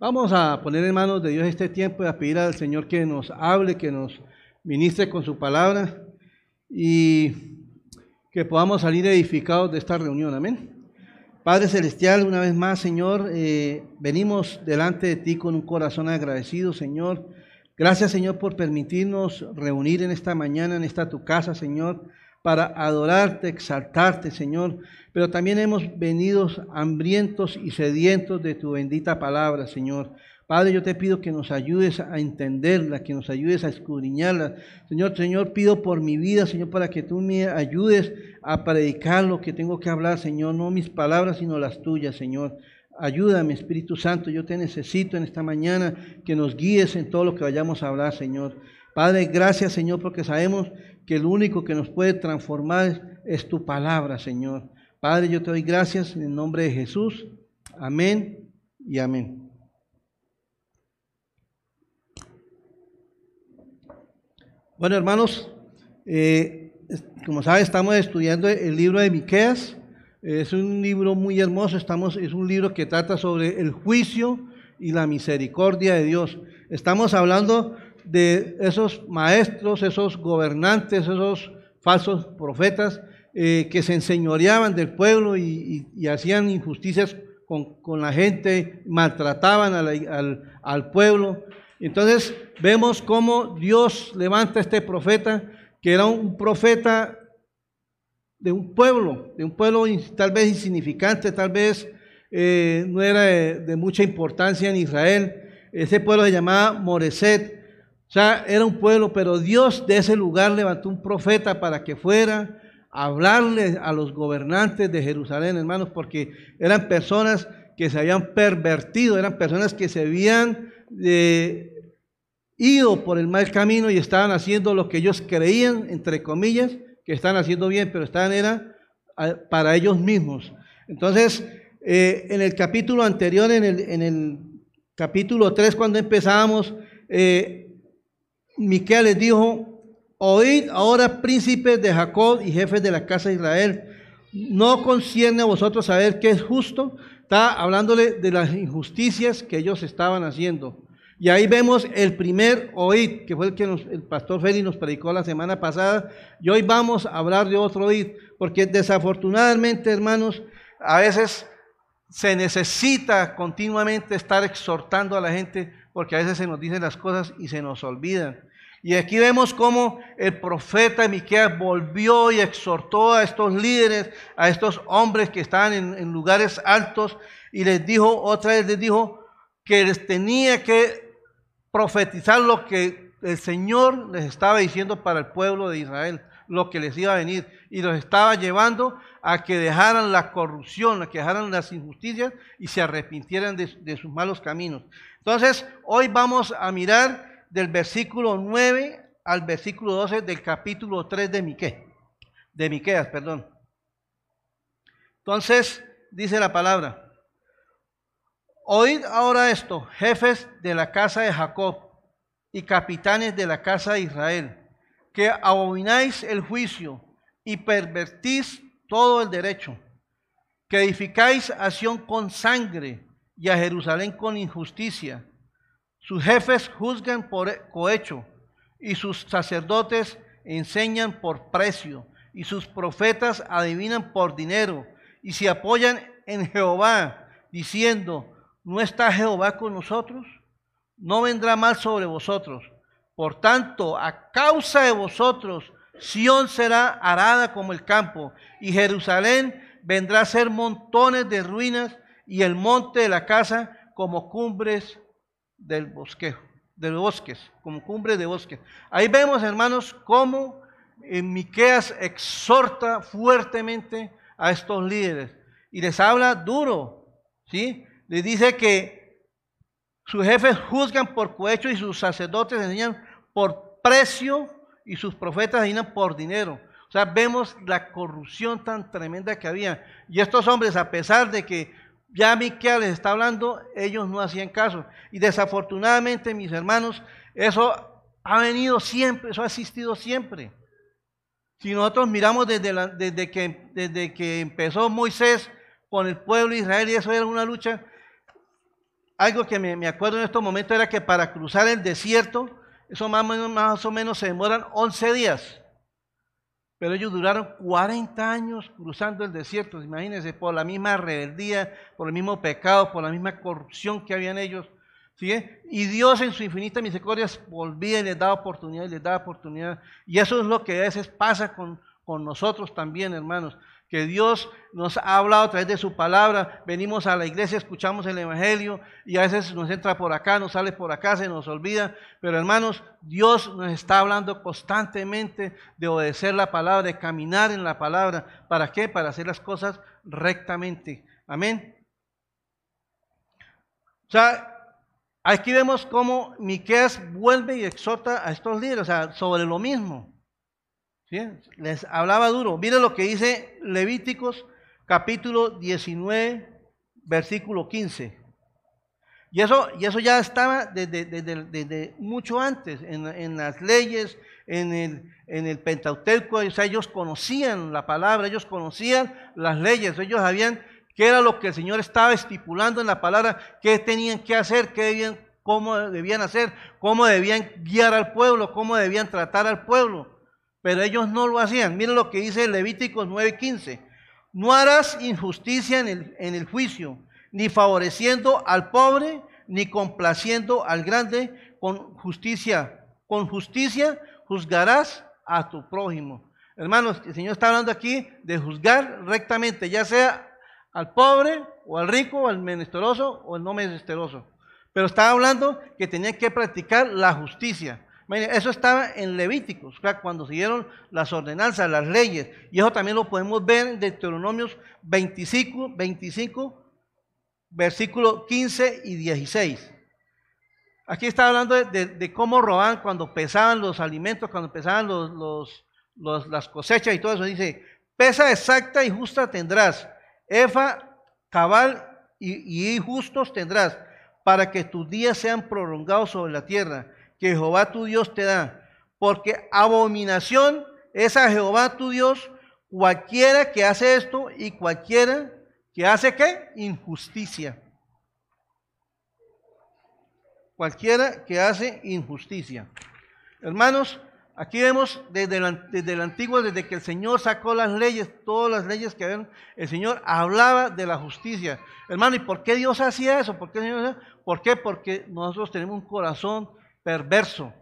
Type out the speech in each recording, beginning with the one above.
Vamos a poner en manos de Dios este tiempo y a pedir al Señor que nos hable, que nos ministre con su palabra y que podamos salir edificados de esta reunión. Amén. Padre Celestial, una vez más, Señor, eh, venimos delante de ti con un corazón agradecido, Señor. Gracias, Señor, por permitirnos reunir en esta mañana, en esta tu casa, Señor, para adorarte, exaltarte, Señor. Pero también hemos venido hambrientos y sedientos de tu bendita palabra, Señor. Padre, yo te pido que nos ayudes a entenderla, que nos ayudes a escudriñarla. Señor, Señor, pido por mi vida, Señor, para que tú me ayudes a predicar lo que tengo que hablar, Señor, no mis palabras, sino las tuyas, Señor. Ayúdame, Espíritu Santo, yo te necesito en esta mañana que nos guíes en todo lo que vayamos a hablar, Señor. Padre, gracias, Señor, porque sabemos que el único que nos puede transformar es tu palabra, Señor. Padre, yo te doy gracias en el nombre de Jesús. Amén y amén. Bueno, hermanos, eh, como saben, estamos estudiando el libro de Miqueas. Es un libro muy hermoso, estamos, es un libro que trata sobre el juicio y la misericordia de Dios. Estamos hablando de esos maestros, esos gobernantes, esos falsos profetas eh, que se enseñoreaban del pueblo y, hacían injusticias con, la gente, maltrataban al, al pueblo. Entonces vemos cómo Dios levanta a este profeta, que era un profeta de un pueblo, de un pueblo tal vez insignificante, tal vez eh, no era de, mucha importancia en Israel. Ese pueblo se llamaba Moreset. O sea, era un pueblo, pero Dios de ese lugar levantó un profeta para que fuera a hablarle a los gobernantes de Jerusalén, hermanos, porque eran personas que se habían pervertido, eran personas que se habían eh, ido por el mal camino y estaban haciendo lo que ellos creían, entre comillas, que estaban haciendo bien, pero estaban era para ellos mismos. Entonces, eh, en el capítulo anterior, en el, en el capítulo 3, cuando empezábamos, eh, Miquel les dijo, oíd ahora príncipes de Jacob y jefes de la casa de Israel, no concierne a vosotros saber qué es justo, está hablándole de las injusticias que ellos estaban haciendo. Y ahí vemos el primer oíd, que fue el que el pastor Félix nos predicó la semana pasada. Y hoy vamos a hablar de otro oíd, porque desafortunadamente, hermanos, a veces se necesita continuamente estar exhortando a la gente, porque a veces se nos dicen las cosas y se nos olvidan. Y aquí vemos cómo el profeta Miqueas volvió y exhortó a estos líderes, a estos hombres que estaban en, en lugares altos, y les dijo, otra vez les dijo, que les tenía que profetizar lo que el Señor les estaba diciendo para el pueblo de Israel, lo que les iba a venir, y los estaba llevando a que dejaran la corrupción, a que dejaran las injusticias y se arrepintieran de, sus malos caminos. Entonces, hoy vamos a mirar del versículo 9 al versículo 12 del capítulo 3 de Miqueas, de Miqueas, perdón. Entonces, dice la palabra, Oíd ahora esto, jefes de la casa de Jacob y capitanes de la casa de Israel, que abomináis el juicio y pervertís todo el derecho, que edificáis a con sangre y a Jerusalén con injusticia. Sus jefes juzgan por cohecho y sus sacerdotes enseñan por precio y sus profetas adivinan por dinero y se apoyan en Jehová diciendo, ¿No está Jehová con nosotros? No vendrá mal sobre vosotros. Por tanto, a causa de vosotros, Sión será arada como el campo, y Jerusalén vendrá a ser montones de ruinas, y el monte de la casa como cumbres del bosquejo, de bosques, como cumbres de bosques. Ahí vemos, hermanos, cómo en Miqueas exhorta fuertemente a estos líderes y les habla duro, ¿sí? le dice que sus jefes juzgan por cohecho y sus sacerdotes enseñan por precio y sus profetas enseñan por dinero. O sea, vemos la corrupción tan tremenda que había. Y estos hombres, a pesar de que ya Miquel les está hablando, ellos no hacían caso. Y desafortunadamente, mis hermanos, eso ha venido siempre, eso ha existido siempre. Si nosotros miramos desde, desde, que, desde que empezó Moisés con el pueblo de Israel y eso era una lucha, algo que me, acuerdo en estos momentos era que para cruzar el desierto, eso más, más o menos se demoran 11 días. Pero ellos duraron 40 años cruzando el desierto, imagínense, por la misma rebeldía, por el mismo pecado, por la misma corrupción que habían ellos. ¿sí? Y Dios en su infinita misericordia volvía y les daba oportunidad y les daba oportunidad. Y eso es lo que a veces pasa con, con nosotros también, hermanos que Dios nos ha hablado a través de su palabra. Venimos a la iglesia, escuchamos el Evangelio y a veces nos entra por acá, nos sale por acá, se nos olvida. Pero hermanos, Dios nos está hablando constantemente de obedecer la palabra, de caminar en la palabra. ¿Para qué? Para hacer las cosas rectamente. Amén. O sea, aquí vemos cómo Miqueas vuelve y exhorta a estos líderes, o sea, sobre lo mismo. Les hablaba duro. Miren lo que dice Levíticos capítulo 19, versículo 15. Y eso, y eso ya estaba desde, mucho antes, en, las leyes, en el, en el Pentateuco, ellos conocían la palabra, ellos conocían las leyes, ellos sabían qué era lo que el Señor estaba estipulando en la palabra, qué tenían que hacer, qué debían, cómo debían hacer, cómo debían guiar al pueblo, cómo debían tratar al pueblo pero ellos no lo hacían. Miren lo que dice Levíticos 9:15. No harás injusticia en el, en el juicio, ni favoreciendo al pobre, ni complaciendo al grande, con justicia. Con justicia juzgarás a tu prójimo. Hermanos, el Señor está hablando aquí de juzgar rectamente, ya sea al pobre o al rico o al menesteroso o el no menesteroso. Pero está hablando que tenían que practicar la justicia. Eso estaba en Levíticos, cuando siguieron las ordenanzas, las leyes. Y eso también lo podemos ver en Deuteronomios 25, 25 versículos 15 y 16. Aquí está hablando de, cómo robaban cuando pesaban los alimentos, cuando pesaban los, las cosechas y todo eso. Dice, pesa exacta y justa tendrás, efa, cabal y justos tendrás, para que tus días sean prolongados sobre la tierra que Jehová tu Dios te da. Porque abominación es a Jehová tu Dios cualquiera que hace esto y cualquiera que hace qué? Injusticia. Cualquiera que hace injusticia. Hermanos, aquí vemos desde el, desde el, antiguo, desde que el Señor sacó las leyes, todas las leyes que habían, el Señor hablaba de la justicia. Hermano, ¿y por qué Dios hacía eso? ¿Por qué, ¿Por qué? Porque nosotros tenemos un corazón perverso.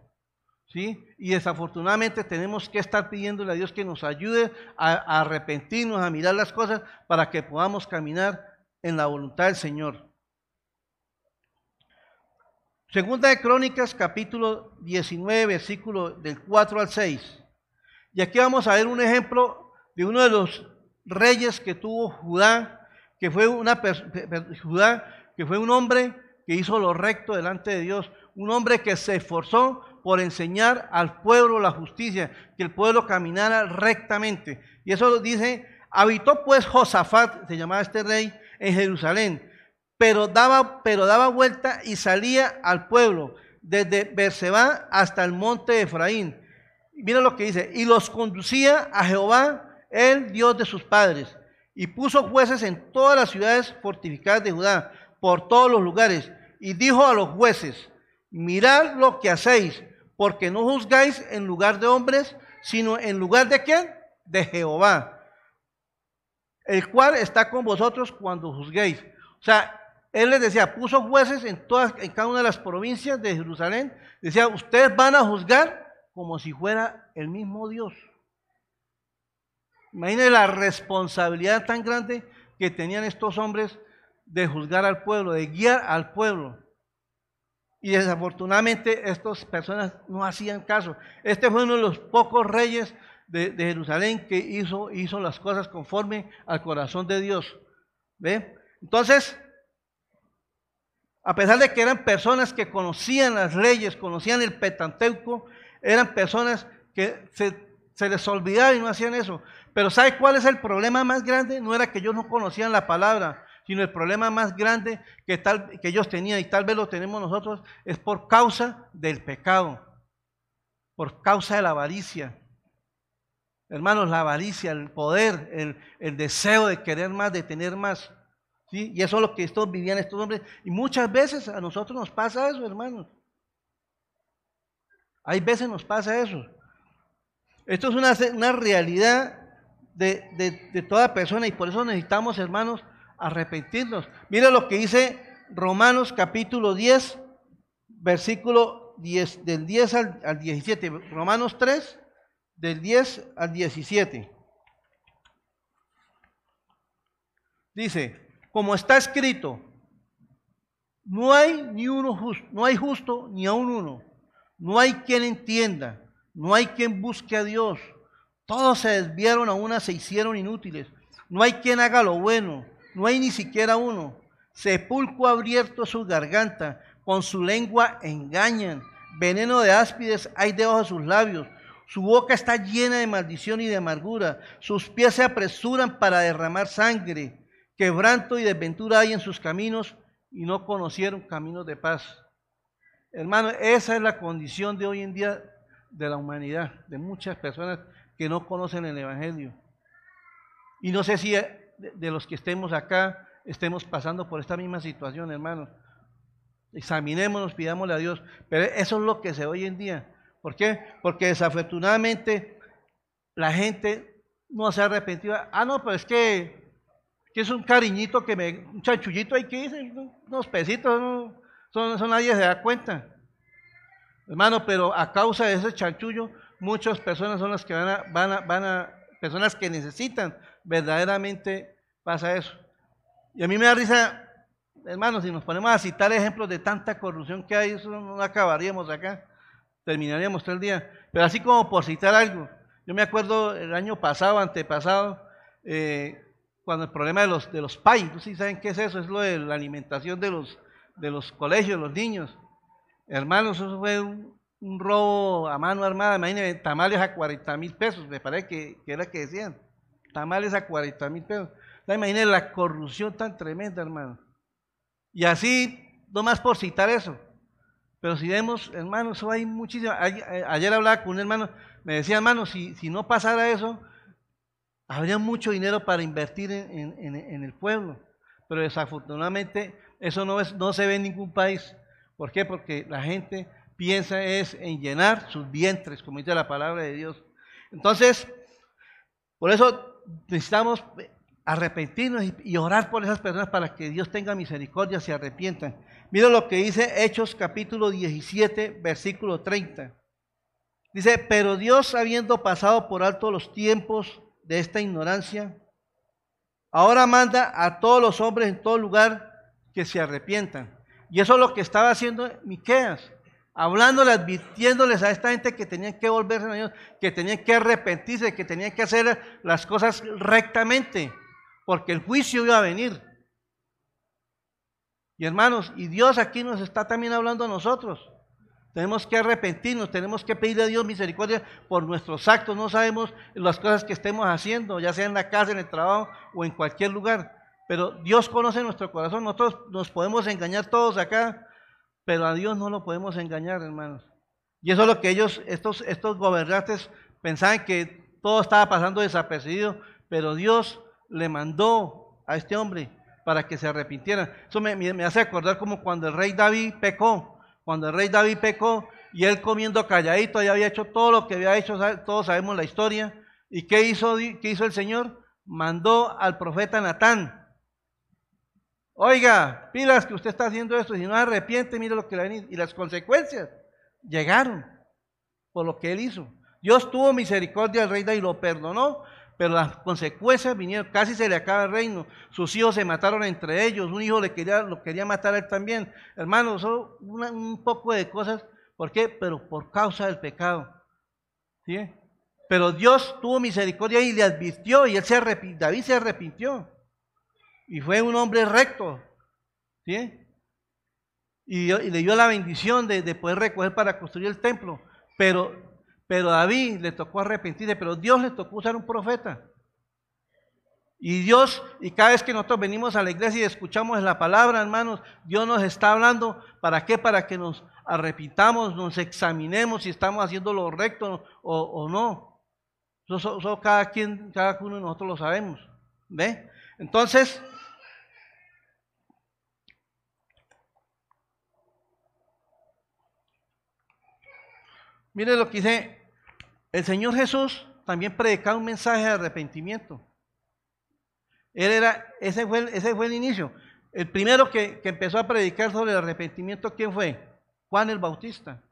¿sí? Y desafortunadamente tenemos que estar pidiéndole a Dios que nos ayude a, arrepentirnos, a mirar las cosas para que podamos caminar en la voluntad del Señor. Segunda de Crónicas, capítulo 19, versículo del 4 al 6. Y aquí vamos a ver un ejemplo de uno de los reyes que tuvo Judá, que fue una Judá, que fue un hombre que hizo lo recto delante de Dios, un hombre que se esforzó por enseñar al pueblo la justicia, que el pueblo caminara rectamente. Y eso dice, habitó pues Josafat, se llamaba este rey, en Jerusalén, pero daba, pero daba vuelta y salía al pueblo, desde Berseba hasta el monte de Efraín. Mira lo que dice, y los conducía a Jehová, el Dios de sus padres, y puso jueces en todas las ciudades fortificadas de Judá, por todos los lugares, y dijo a los jueces, mirad lo que hacéis, porque no juzgáis en lugar de hombres, sino en lugar de quién? De Jehová, el cual está con vosotros cuando juzguéis. O sea, él les decía, puso jueces en, todas, en cada una de las provincias de Jerusalén, decía, ustedes van a juzgar como si fuera el mismo Dios. Imaginen la responsabilidad tan grande que tenían estos hombres de juzgar al pueblo, de guiar al pueblo. Y desafortunadamente estas personas no hacían caso. Este fue uno de los pocos reyes de, Jerusalén que hizo, hizo las cosas conforme al corazón de Dios. ¿Ve? Entonces, a pesar de que eran personas que conocían las leyes, conocían el Petanteuco, eran personas que se, se les olvidaba y no hacían eso. Pero ¿sabe cuál es el problema más grande? No era que ellos no conocían la palabra, sino el problema más grande que, tal, que ellos tenían y tal vez lo tenemos nosotros es por causa del pecado, por causa de la avaricia. Hermanos, la avaricia, el poder, el, el deseo de querer más, de tener más. ¿sí? Y eso es lo que estos vivían estos hombres. Y muchas veces a nosotros nos pasa eso, hermanos. Hay veces nos pasa eso. Esto es una, una realidad de, de, toda persona y por eso necesitamos, hermanos, arrepentirnos. Mira lo que dice Romanos capítulo 10, versículo 10, del 10 al, al 17. Romanos 3, del 10 al 17. Dice, como está escrito, no hay ni uno justo, no hay justo ni aún uno. No hay quien entienda, no hay quien busque a Dios. Todos se desviaron a una, se hicieron inútiles. No hay quien haga lo bueno, no hay ni siquiera uno. Sepulcro abierto su garganta, con su lengua engañan. Veneno de áspides hay debajo de sus labios. Su boca está llena de maldición y de amargura. Sus pies se apresuran para derramar sangre. Quebranto y desventura hay en sus caminos y no conocieron caminos de paz. Hermano, esa es la condición de hoy en día de la humanidad, de muchas personas que no conocen el Evangelio. Y no sé si de los que estemos acá estemos pasando por esta misma situación, hermano. Examinémonos, pidámosle a Dios. Pero eso es lo que se hoy en día. ¿Por qué? Porque desafortunadamente la gente no se ha. Ah, no, pero es que, que es un cariñito que me, un chanchullito hay que ir, unos pesitos, no, eso, nadie se da cuenta. Hermano, pero a causa de ese chanchullo, muchas personas son las que van a, van a, van a, personas que necesitan verdaderamente pasa eso. Y a mí me da risa, hermano, si nos ponemos a citar ejemplos de tanta corrupción que hay, eso no acabaríamos acá, terminaríamos todo el día. Pero así como por citar algo, yo me acuerdo el año pasado, antepasado, eh, cuando el problema de los, de los PAI, ¿sí saben qué es eso? Es lo de la alimentación de los, de los colegios, los niños. Hermanos, eso fue un, robo a mano armada, imagínense, tamales a 40 mil pesos, me parece que, era que decían, tamales a 40 mil pesos. Imagínense la corrupción tan tremenda, hermano. Y así, no más por citar eso. Pero si vemos, hermano, eso hay muchísimo. Ayer hablaba con un hermano, me decía, hermano, si, si no pasara eso, habría mucho dinero para invertir en, en el pueblo. Pero desafortunadamente eso no, es, no se ve en ningún país. ¿Por qué? Porque la gente piensa es en llenar sus vientres, como dice la palabra de Dios. Entonces, por eso necesitamos arrepentirnos y orar por esas personas para que Dios tenga misericordia, y se arrepientan. Mira lo que dice Hechos capítulo 17, versículo 30. Dice, pero Dios habiendo pasado por alto los tiempos de esta ignorancia, ahora manda a todos los hombres en todo lugar que se arrepientan. Y eso es lo que estaba haciendo Miqueas, hablándole, advirtiéndoles a esta gente que tenían que volverse a Dios, que tenían que arrepentirse, que tenían que hacer las cosas rectamente, porque el juicio iba a venir. Y hermanos, y Dios aquí nos está también hablando a nosotros. Tenemos que arrepentirnos, tenemos que pedirle a Dios misericordia por nuestros actos. No sabemos las cosas que estemos haciendo, ya sea en la casa, en el trabajo o en cualquier lugar. Pero Dios conoce nuestro corazón. Nosotros nos podemos engañar todos acá, pero a Dios no lo podemos engañar, hermanos. Y eso es lo que ellos, estos, estos gobernantes, pensaban que todo estaba pasando desapercibido, pero Dios le mandó a este hombre para que se arrepintiera. Eso me, me, hace acordar como cuando el rey David pecó, cuando el rey David pecó y él comiendo calladito, ya había hecho todo lo que había hecho, todos sabemos la historia. ¿Y qué hizo, qué hizo el Señor? Mandó al profeta Natán Oiga, pilas que usted está haciendo esto, si no arrepiente, mire lo que le venir. Y las consecuencias llegaron por lo que él hizo. Dios tuvo misericordia al rey y lo perdonó, pero las consecuencias vinieron, casi se le acaba el reino. Sus hijos se mataron entre ellos, un hijo le quería, lo quería matar a él también. Hermanos, solo un poco de cosas. ¿Por qué? Pero por causa del pecado. ¿Sí? Pero Dios tuvo misericordia y le advirtió y él se arrepintió, David se arrepintió. Y fue un hombre recto. ¿sí? Y, le dio la bendición de, poder recoger para construir el templo. Pero, pero David le tocó arrepentirse, pero Dios le tocó usar un profeta. Y Dios, y cada vez que nosotros venimos a la iglesia y escuchamos la palabra, hermanos, Dios nos está hablando, ¿para qué? Para que nos arrepintamos, nos examinemos si estamos haciendo lo recto o, no. Eso, cada quien, cada uno de nosotros lo sabemos. ¿Ve? Entonces, Mire lo que dice, el Señor Jesús también predicaba un mensaje de arrepentimiento. Él era, ese fue, el, inicio. El primero que, empezó a predicar sobre el arrepentimiento, ¿quién fue? Juan el Bautista.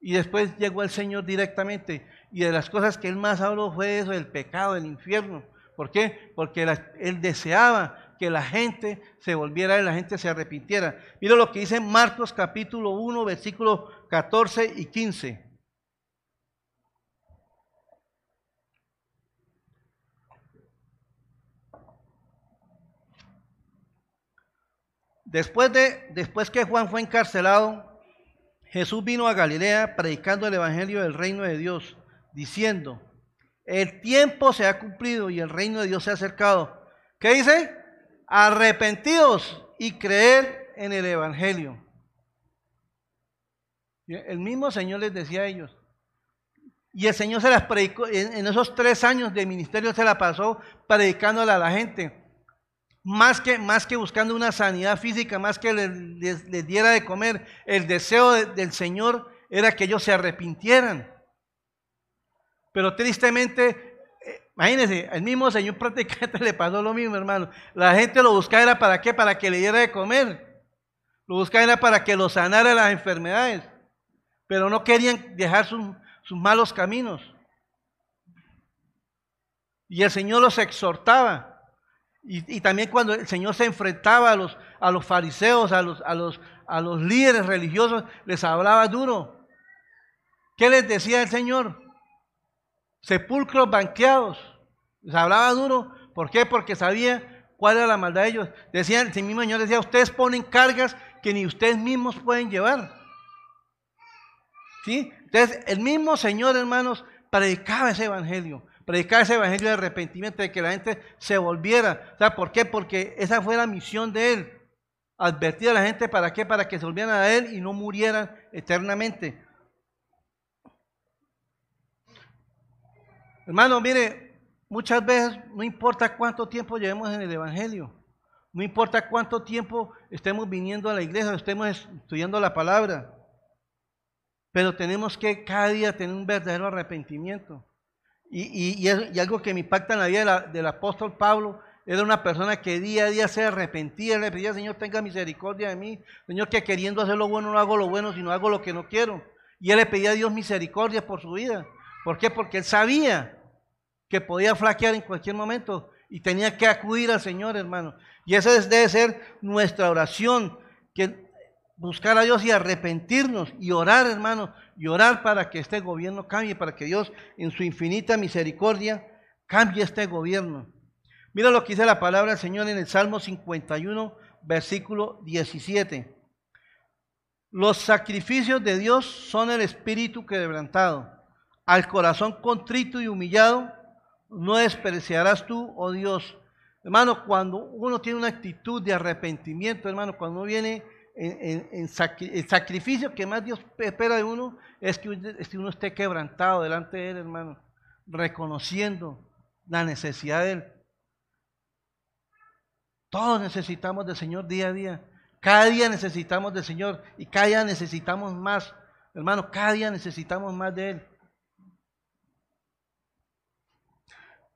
Y después llegó el Señor directamente. Y de las cosas que él más habló fue eso, el pecado, del infierno. ¿Por qué? Porque él deseaba que la gente se volviera y la gente se arrepintiera. Mira lo que dice Marcos capítulo 1, versículos 14 y 15. Después, de, después que Juan fue encarcelado, Jesús vino a Galilea predicando el Evangelio del reino de Dios, diciendo, el tiempo se ha cumplido y el reino de Dios se ha acercado. ¿Qué dice? Arrepentidos y creer en el Evangelio. El mismo Señor les decía a ellos. Y el Señor se las predicó, en esos tres años de ministerio se la pasó predicándole a la gente más que, más que buscando una sanidad física, más que les, diera de comer, el deseo del Señor era que ellos se arrepintieran. Pero tristemente, eh, imagínense, el mismo Señor prácticamente le pasó lo mismo, hermano. La gente lo buscaba era para qué, para que le diera de comer. Lo buscaba era para que lo sanara las enfermedades. Pero no querían dejar sus, sus malos caminos. Y el Señor los exhortaba. Y, también cuando el Señor se enfrentaba a los, a los fariseos, a los, a, los, a los líderes religiosos, les hablaba duro. ¿Qué les decía el Señor? Sepulcros banqueados. Les hablaba duro. ¿Por qué? Porque sabía cuál era la maldad de ellos. Decían, el mismo Señor decía, ustedes ponen cargas que ni ustedes mismos pueden llevar. Entonces, el mismo Señor, hermanos, predicaba ese evangelio predicar ese evangelio de arrepentimiento, de que la gente se volviera. ¿Sabes por qué? Porque esa fue la misión de él. Advertir a la gente para qué, para que se volvieran a él y no murieran eternamente. Hermano, mire, muchas veces no importa cuánto tiempo llevemos en el Evangelio, no importa cuánto tiempo estemos viniendo a la iglesia, estemos estudiando la palabra, pero tenemos que cada día tener un verdadero arrepentimiento. Y, algo que me impacta en la vida del apóstol Pablo, era una persona que día a día se arrepentía, le pedía, Señor, tenga misericordia de mí. Señor, que queriendo hacer lo bueno no hago lo bueno, sino hago lo que no quiero. Y él le pedía a Dios misericordia por su vida. ¿Por qué? Porque él sabía que podía flaquear en cualquier momento y tenía que acudir al Señor, hermano. Y esa debe ser nuestra oración, que buscar a Dios y arrepentirnos y orar, hermano, y orar para que este gobierno cambie, para que Dios en su infinita misericordia cambie este gobierno. Mira lo que dice la palabra del Señor en el Salmo 51, versículo 17. Los sacrificios de Dios son el espíritu quebrantado. Al corazón contrito y humillado no despreciarás tú, oh Dios. Hermano, cuando uno tiene una actitud de arrepentimiento, hermano, cuando uno viene el sacrificio que más Dios espera de uno es que, uno esté quebrantado delante de Él, hermano, reconociendo la necesidad de Él. Todos necesitamos del Señor día a día. Cada día necesitamos del Señor y cada día necesitamos más. Hermano, cada día necesitamos más de Él.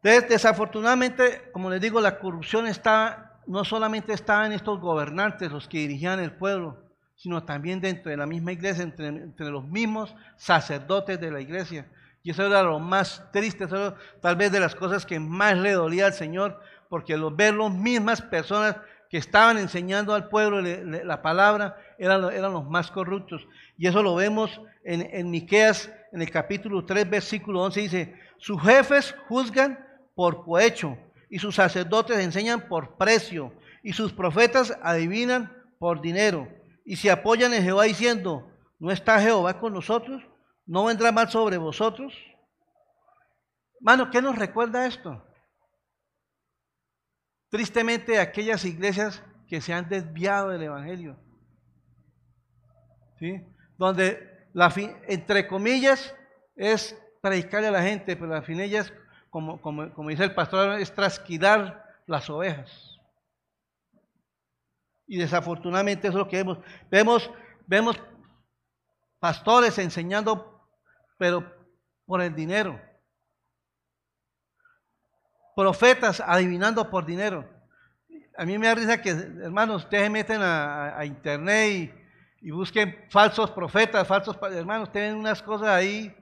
desafortunadamente, como les digo, la corrupción está no solamente estaban estos gobernantes los que dirigían el pueblo, sino también dentro de la misma iglesia, entre, los mismos sacerdotes de la iglesia. Y eso era lo más triste, eso tal vez de las cosas que más le dolía al Señor, porque los, ver las mismas personas que estaban enseñando al pueblo la palabra eran, los más corruptos. Y eso lo vemos en, en Miqueas, en el capítulo 3, versículo 11, dice, sus jefes juzgan por cohecho y sus sacerdotes enseñan por precio, y sus profetas adivinan por dinero. Y se apoyan en Jehová diciendo, ¿no está Jehová con nosotros? ¿No vendrá mal sobre vosotros? Mano, ¿qué nos recuerda esto? Tristemente aquellas iglesias que se han desviado del Evangelio. ¿Sí? Donde, la entre comillas, es predicarle a la gente, pero la fin ellas como, como, dice el pastor, es trasquidar las ovejas. Y desafortunadamente eso es lo que vemos. Vemos, vemos pastores enseñando, pero por el dinero. Profetas adivinando por dinero. A mí me da risa que, hermanos, ustedes se meten a, internet y, busquen falsos profetas, falsos, hermanos, tienen unas cosas ahí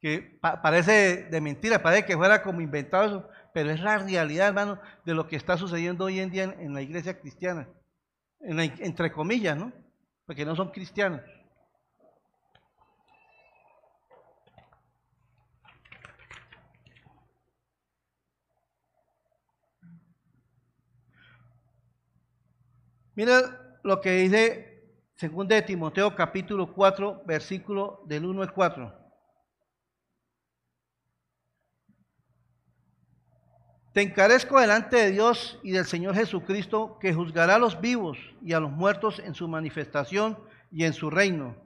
que parece de mentira, parece que fuera como inventado eso, pero es la realidad, hermano, de lo que está sucediendo hoy en día en, la iglesia cristiana, entre comillas, ¿no? Porque no son cristianos. Mira lo que dice 2 de Timoteo capítulo 4, versículo del 1 al 4. Te encarezco delante de Dios y del Señor Jesucristo, que juzgará a los vivos y a los muertos en su manifestación y en su reino.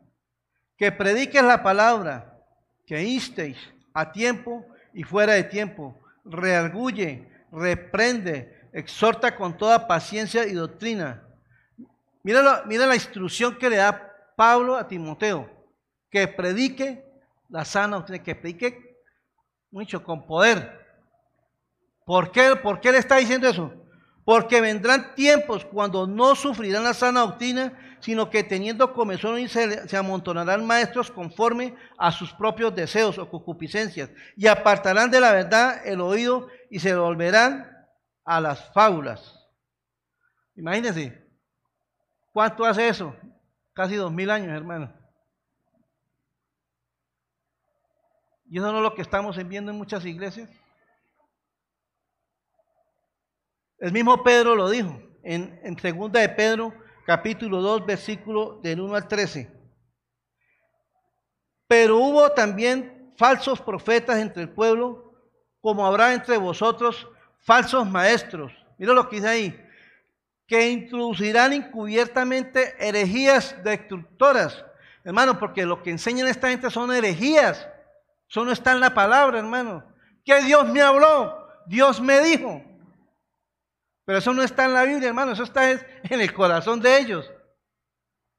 Que prediques la palabra, que instéis a tiempo y fuera de tiempo, reargulle, reprende, exhorta con toda paciencia y doctrina Mira, la instrucción que le da Pablo a Timoteo, que predique la sana doctrina, que predique mucho con poder. ¿Por qué, ¿Por qué le está diciendo eso? Porque vendrán tiempos cuando no sufrirán la sana doctrina, sino que teniendo comezón se, se amontonarán maestros conforme a sus propios deseos o concupiscencias, y apartarán de la verdad el oído y se volverán a las fábulas. Imagínense, ¿Cuánto hace eso? Casi dos mil años, hermano. ¿Y eso no es lo que estamos viendo en muchas iglesias? El mismo Pedro lo dijo en, segunda de Pedro, capítulo 2, versículo del 1 al 13. Pero hubo también falsos profetas entre el pueblo, como habrá entre vosotros falsos maestros. Mira lo que dice ahí que introducirán encubiertamente herejías destructoras. Hermano, porque lo que enseñan esta gente son herejías. Eso no está en la palabra, hermano. Que Dios me habló, Dios me dijo. Pero eso no está en la Biblia, hermano. Eso está en el corazón de ellos.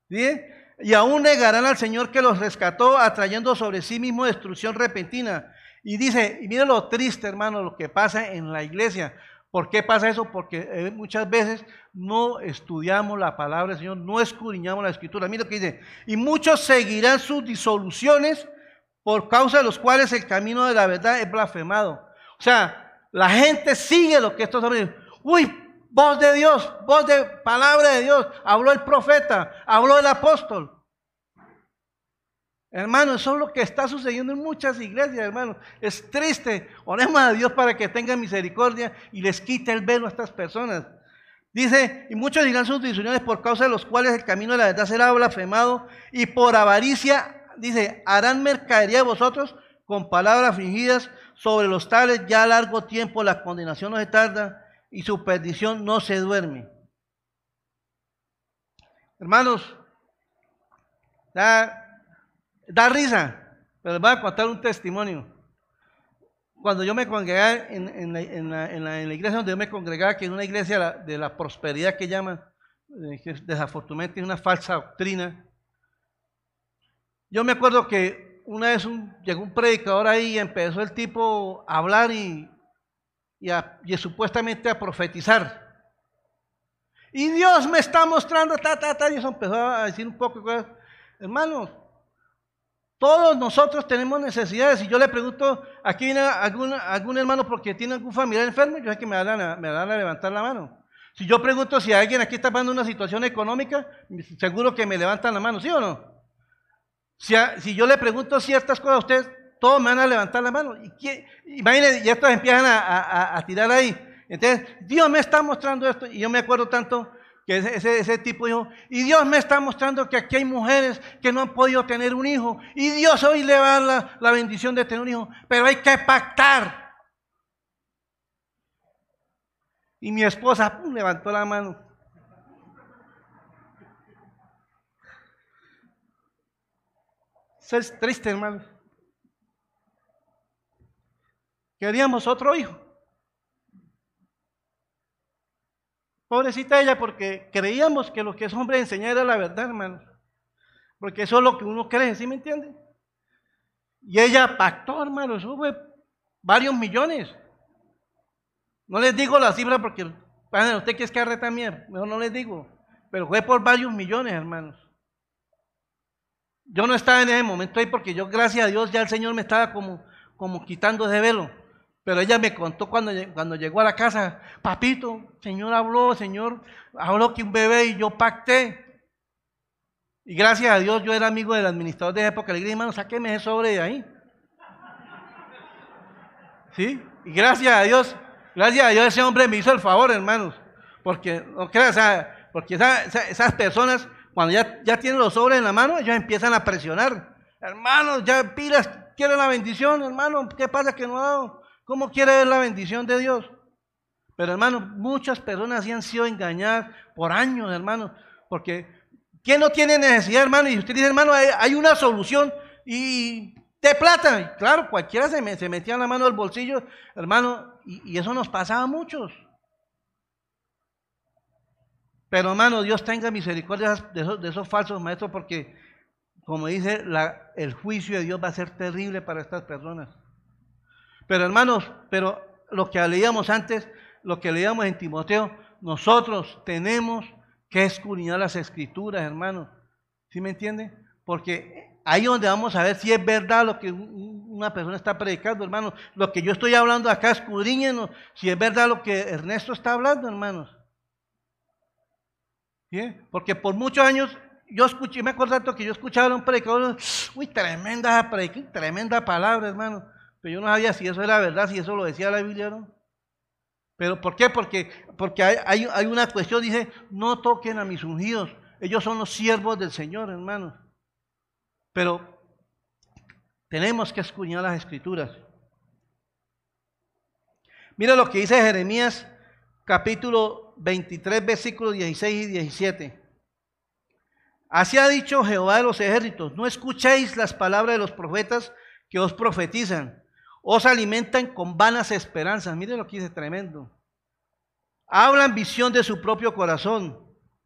¿Sí? Y aún negarán al Señor que los rescató, atrayendo sobre sí mismo destrucción repentina. Y dice, y mire lo triste, hermano, lo que pasa en la iglesia. ¿Por qué pasa eso? Porque eh, muchas veces no estudiamos la palabra del Señor, no escudriñamos la escritura. Mira lo que dice, y muchos seguirán sus disoluciones por causa de los cuales el camino de la verdad es blasfemado. O sea, la gente sigue lo que estos hombres Uy, voz de Dios, voz de palabra de Dios. Habló el profeta, habló el apóstol. Hermano, eso es lo que está sucediendo en muchas iglesias, hermano. Es triste. Oremos a Dios para que tenga misericordia y les quite el velo a estas personas. Dice, y muchos dirán sus decisiones por causa de los cuales el camino de la verdad será blasfemado y por avaricia, dice, harán mercadería de vosotros con palabras fingidas sobre los tales ya largo tiempo la condenación no se tarda y su perdición no se duerme. Hermanos, da Da risa, pero les voy a contar un testimonio. Cuando yo me congregaba en, la, iglesia donde yo me congregaba, que es una iglesia de la prosperidad que llaman, eh, que desafortunadamente es una falsa doctrina. Yo me acuerdo que una vez llegó un predicador ahí y empezó el tipo a hablar y, y, supuestamente a profetizar. Y Dios me está mostrando, ta, ta, ta, y empezó a decir un poco, hermanos, todos nosotros tenemos necesidades. Si yo le pregunto, aquí viene algún, algún hermano porque tiene algún familiar enfermo, yo sé que me van, a, me a levantar la mano. Si yo pregunto si alguien aquí está pasando una situación económica, seguro que me levantan la mano, ¿sí o no? Si, si yo le pregunto ciertas cosas a ustedes, todos me van a levantar la mano. Y, imagínense, y estos empiezan a, tirar ahí. Entonces, Dios me está mostrando esto. Y yo me acuerdo tanto que ese, ese, tipo dijo, y Dios me está mostrando que aquí hay mujeres que no han podido tener un hijo, y Dios hoy le va a dar la, bendición de tener un hijo, pero hay que pactar. Y mi esposa levantó la mano. Eso es triste, hermano. Queríamos otro hijo. Pobrecita ella, porque creíamos que lo que es hombre enseñar era la verdad, hermano. Porque eso es lo que uno cree, ¿sí me entiende? Y ella pactó, hermano, eso fue varios millones. No les digo la cifra porque, bueno, usted que es carre también, mejor no les digo. Pero fue por varios millones, hermanos. Yo no estaba en ese momento ahí porque yo, gracias a Dios, ya el Señor me estaba como, como quitando ese velo. Pero ella me contó cuando, cuando llegó a la casa, papito, Señor habló, Señor habló que un bebé y yo pacté. Y gracias a Dios yo era amigo del administrador de época. Le dije, hermano, sáqueme ese sobre de ahí. ¿Sí? Y gracias a Dios Gracias a Dios ese hombre me hizo el favor, hermanos. Porque, no creas, porque esas personas, cuando ya, ya tienen los sobres en la mano, ellos empiezan a presionar. Hermanos, ya pilas, quieren la bendición, hermano. ¿Qué pasa que no ha dado? ¿Cómo quiere ver la bendición de Dios? Pero hermano, muchas personas han sido engañadas por años, hermano. Porque, ¿quién no tiene necesidad, hermano? Y usted dice, hermano, hay, una solución. Y de plata. Claro, cualquiera se, se metía la mano al bolsillo, hermano, y, eso nos pasaba a muchos. Pero hermano, Dios tenga misericordia de esos, de esos falsos maestros porque, como dice, la, el juicio de Dios va a ser terrible para estas personas. Pero hermanos, pero lo que leíamos antes, lo que leíamos en Timoteo, nosotros tenemos que escudriñar las escrituras, hermanos. ¿Sí me entiende? Porque ahí donde vamos a ver si es verdad lo que una persona está predicando, hermanos. Lo que yo estoy hablando acá, escudriñenos si es verdad lo que Ernesto está hablando, hermanos. Porque por muchos años yo escuché, me acuerdo que yo escuchaba a un predicador, uy, tremenda tremenda palabra, hermano. Pero yo no sabía si eso era verdad, si eso lo decía la Biblia, ¿no? ¿Pero por qué? Porque, porque hay, una cuestión, dice, no toquen a mis ungidos. Ellos son los siervos del Señor, hermanos. Pero tenemos que escuñar las escrituras. Mira lo que dice Jeremías capítulo 23, versículos 16 y 17. Así ha dicho Jehová de los ejércitos, no escuchéis las palabras de los profetas que os profetizan, os alimentan con vanas esperanzas. Mire lo que dice tremendo. Hablan visión de su propio corazón,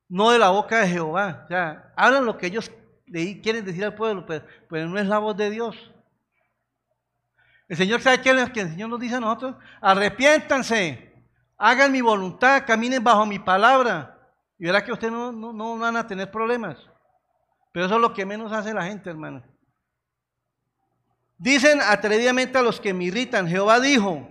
no de la boca de Jehová. O sea, hablan lo que ellos quieren decir al pueblo, pero, no es la voz de Dios. El Señor sabe que el Señor nos dice a nosotros, arrepiéntanse, hagan mi voluntad, caminen bajo mi palabra. Y verá que ustedes no, no, van a tener problemas. Pero eso es lo que menos hace la gente, hermano. Dicen atrevidamente a los que me irritan, Jehová dijo,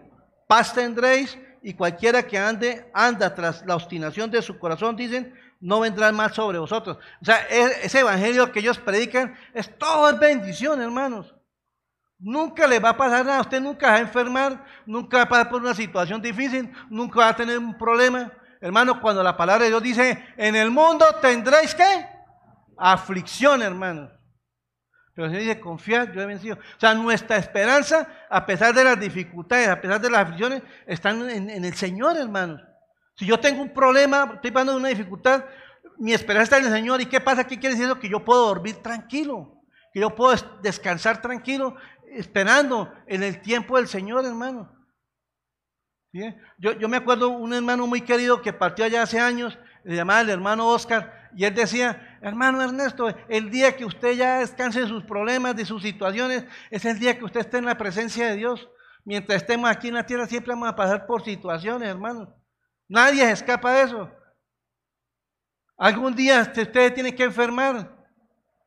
paz tendréis y cualquiera que ande, anda tras la obstinación de su corazón, dicen, no vendrán más sobre vosotros. O sea, e, ese evangelio que ellos predican es todo es bendición, hermanos. Nunca le va a pasar nada, usted nunca va a enfermar, nunca va a pasar por una situación difícil, nunca va a tener un problema. Hermano, cuando la palabra de Dios dice, en el mundo tendréis que aflicción, hermanos. Pero se dice, confiad, yo he vencido. O sea, nuestra esperanza, a pesar de las dificultades, a pesar de las aflicciones, están en, el Señor, hermanos. Si yo tengo un problema, estoy pasando una dificultad, mi esperanza está en el Señor. ¿Y qué pasa? ¿Qué quiere decir? Que yo puedo dormir tranquilo, que yo puedo descansar tranquilo, esperando en el tiempo del Señor, hermano. Yo, yo, me acuerdo un hermano muy querido que partió allá hace años, le llamaba el hermano Oscar, y él decía, hermano Ernesto, el día que usted ya descanse de sus problemas, de sus situaciones, es el día que usted esté en la presencia de Dios. Mientras estemos aquí en la tierra siempre vamos a pasar por situaciones, hermano. Nadie escapa de eso. Algún día usted tiene que enfermar.